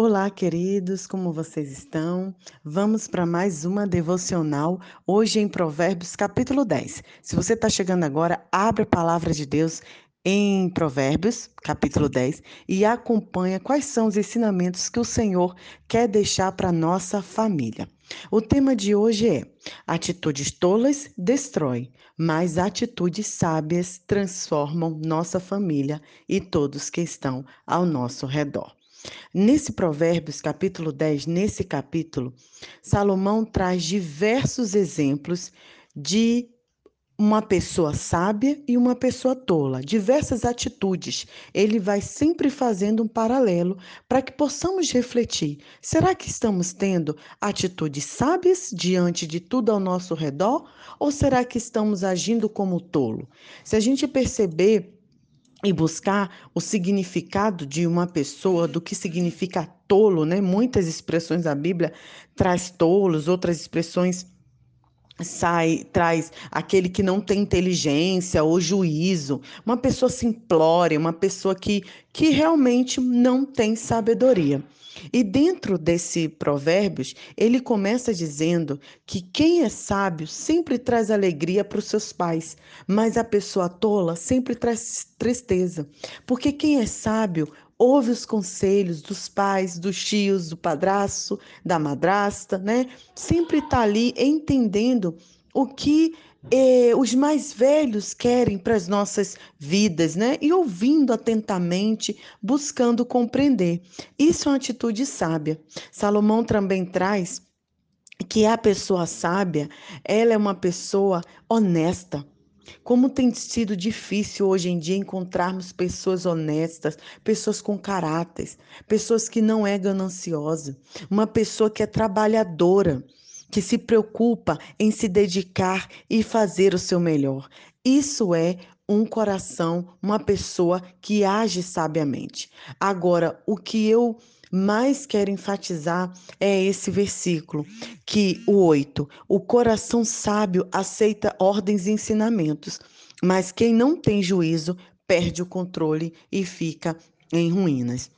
Olá, queridos, como vocês estão? Vamos para mais uma devocional, hoje em Provérbios, capítulo 10. Se você está chegando agora, abre a palavra de Deus em Provérbios, capítulo 10, e acompanha quais são os ensinamentos que o Senhor quer deixar para nossa família. O tema de hoje é: atitudes tolas destrói, mas atitudes sábias transformam nossa família e todos que estão ao nosso redor. Nesse Provérbios, capítulo 10, nesse capítulo, Salomão traz diversos exemplos de uma pessoa sábia e uma pessoa tola, diversas atitudes. Ele vai sempre fazendo um paralelo para que possamos refletir: será que estamos tendo atitudes sábias diante de tudo ao nosso redor ou será que estamos agindo como tolo? Se a gente perceber e buscar o significado de uma pessoa, do que significa tolo, né? Muitas expressões da Bíblia traz tolos, outras expressões sai traz aquele que não tem inteligência ou juízo, uma pessoa simplória, uma pessoa que, que realmente não tem sabedoria. E dentro desse provérbios, ele começa dizendo que quem é sábio sempre traz alegria para os seus pais, mas a pessoa tola sempre traz tristeza. Porque quem é sábio ouve os conselhos dos pais, dos tios, do padrasto, da madrasta, né? Sempre está ali entendendo o que eh, os mais velhos querem para as nossas vidas, né? E ouvindo atentamente, buscando compreender. Isso é uma atitude sábia. Salomão também traz que a pessoa sábia, ela é uma pessoa honesta. Como tem sido difícil hoje em dia encontrarmos pessoas honestas, pessoas com caráter, pessoas que não é gananciosa, uma pessoa que é trabalhadora, que se preocupa em se dedicar e fazer o seu melhor. Isso é um coração, uma pessoa que age sabiamente. Agora, o que eu mais quero enfatizar é esse versículo, que o 8, o coração sábio aceita ordens e ensinamentos, mas quem não tem juízo perde o controle e fica em ruínas.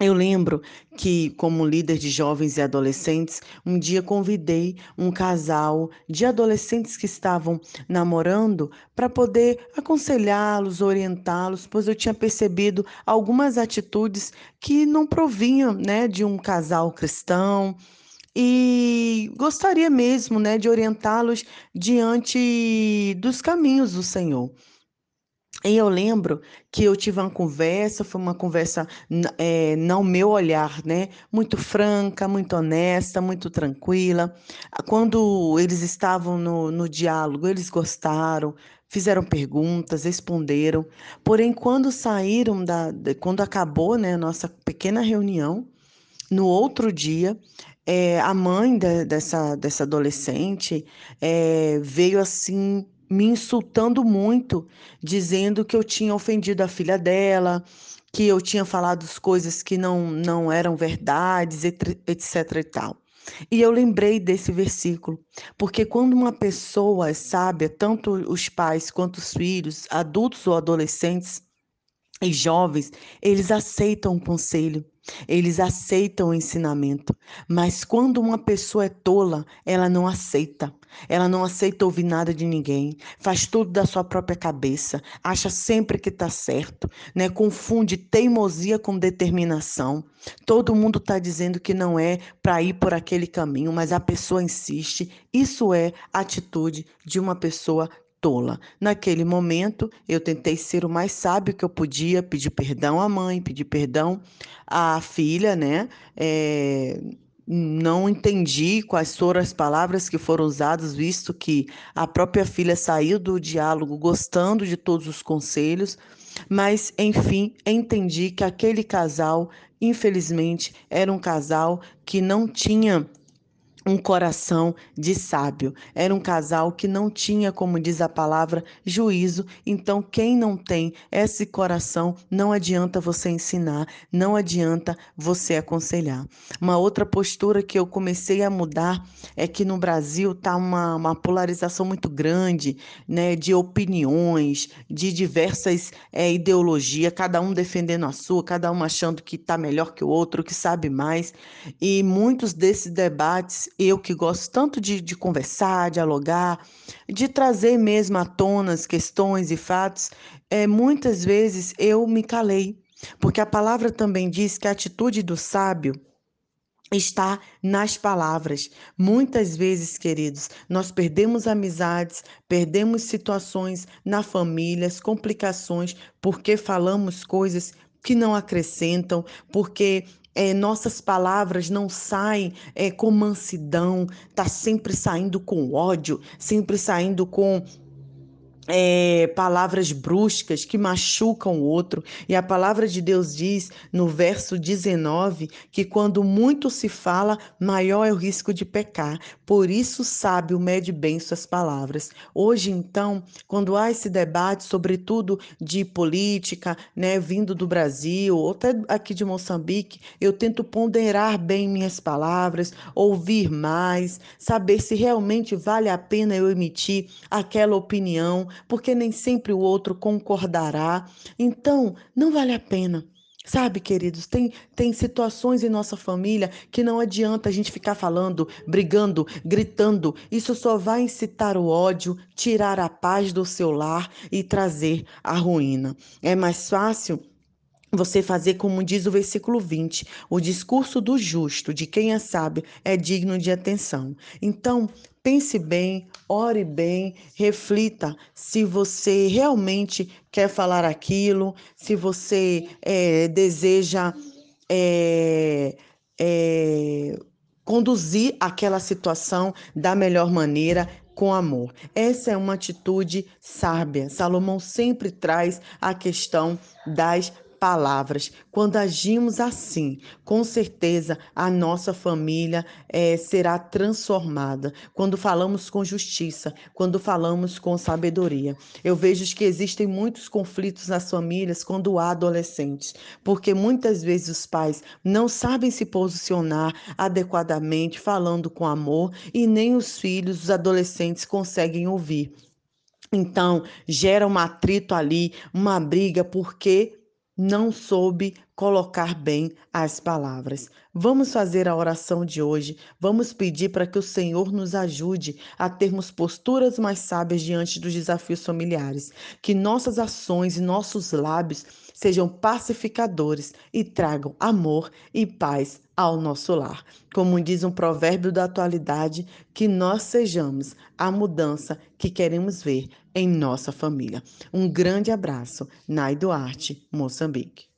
Eu lembro que, como líder de jovens e adolescentes, um dia convidei um casal de adolescentes que estavam namorando para poder aconselhá-los, orientá-los, pois eu tinha percebido algumas atitudes que não provinham né, de um casal cristão e gostaria mesmo né, de orientá-los diante dos caminhos do Senhor. E eu lembro que eu tive uma conversa, foi uma conversa é, não meu olhar, né? Muito franca, muito honesta, muito tranquila. Quando eles estavam no, no diálogo, eles gostaram, fizeram perguntas, responderam. Porém, quando saíram da, quando acabou, né, nossa pequena reunião, no outro dia, é, a mãe de, dessa, dessa adolescente é, veio assim me insultando muito, dizendo que eu tinha ofendido a filha dela, que eu tinha falado coisas que não, não eram verdades, etc e tal. E eu lembrei desse versículo, porque quando uma pessoa é sábia, tanto os pais quanto os filhos, adultos ou adolescentes e jovens, eles aceitam o conselho, eles aceitam o ensinamento, mas quando uma pessoa é tola, ela não aceita. Ela não aceita ouvir nada de ninguém, faz tudo da sua própria cabeça, acha sempre que está certo, né? Confunde teimosia com determinação. Todo mundo está dizendo que não é para ir por aquele caminho, mas a pessoa insiste. Isso é atitude de uma pessoa tola. Naquele momento, eu tentei ser o mais sábio que eu podia, pedir perdão à mãe, pedir perdão à filha, né? É, não entendi quais foram as palavras que foram usadas, visto que a própria filha saiu do diálogo gostando de todos os conselhos, mas enfim, entendi que aquele casal, infelizmente, era um casal que não tinha um coração de sábio. Era um casal que não tinha, como diz a palavra, juízo. Então, quem não tem esse coração, não adianta você ensinar, não adianta você aconselhar. Uma outra postura que eu comecei a mudar é que no Brasil está uma, uma polarização muito grande, né, de opiniões, de diversas é, ideologias, cada um defendendo a sua, cada um achando que está melhor que o outro, que sabe mais. E muitos desses debates eu que gosto tanto de, de conversar, dialogar, de trazer mesmo à tona as questões e fatos, é, muitas vezes eu me calei, porque a palavra também diz que a atitude do sábio está nas palavras. Muitas vezes, queridos, nós perdemos amizades, perdemos situações na família, complicações, porque falamos coisas que não acrescentam, porque é, nossas palavras não saem é, com mansidão, tá sempre saindo com ódio, sempre saindo com é, palavras bruscas que machucam o outro. E a palavra de Deus diz no verso 19 que quando muito se fala, maior é o risco de pecar. Por isso, sábio mede bem suas palavras. Hoje, então, quando há esse debate, sobretudo de política, né, vindo do Brasil, ou até aqui de Moçambique, eu tento ponderar bem minhas palavras, ouvir mais, saber se realmente vale a pena eu emitir aquela opinião porque nem sempre o outro concordará. Então, não vale a pena. Sabe, queridos, tem, tem situações em nossa família que não adianta a gente ficar falando, brigando, gritando. Isso só vai incitar o ódio, tirar a paz do seu lar e trazer a ruína. É mais fácil você fazer como diz o versículo 20, o discurso do justo, de quem é sábio, é digno de atenção. Então, pense bem, ore bem, reflita se você realmente quer falar aquilo, se você é, deseja é, é, conduzir aquela situação da melhor maneira, com amor. Essa é uma atitude sábia. Salomão sempre traz a questão das palavras. Quando agimos assim, com certeza a nossa família é, será transformada. Quando falamos com justiça, quando falamos com sabedoria. Eu vejo que existem muitos conflitos nas famílias quando há adolescentes, porque muitas vezes os pais não sabem se posicionar adequadamente, falando com amor, e nem os filhos, os adolescentes, conseguem ouvir. Então, gera um atrito ali, uma briga, porque não soube colocar bem as palavras. Vamos fazer a oração de hoje. Vamos pedir para que o Senhor nos ajude a termos posturas mais sábias diante dos desafios familiares. Que nossas ações e nossos lábios sejam pacificadores e tragam amor e paz ao nosso lar. Como diz um provérbio da atualidade, que nós sejamos a mudança que queremos ver em nossa família. Um grande abraço, Nai Duarte, Moçambique.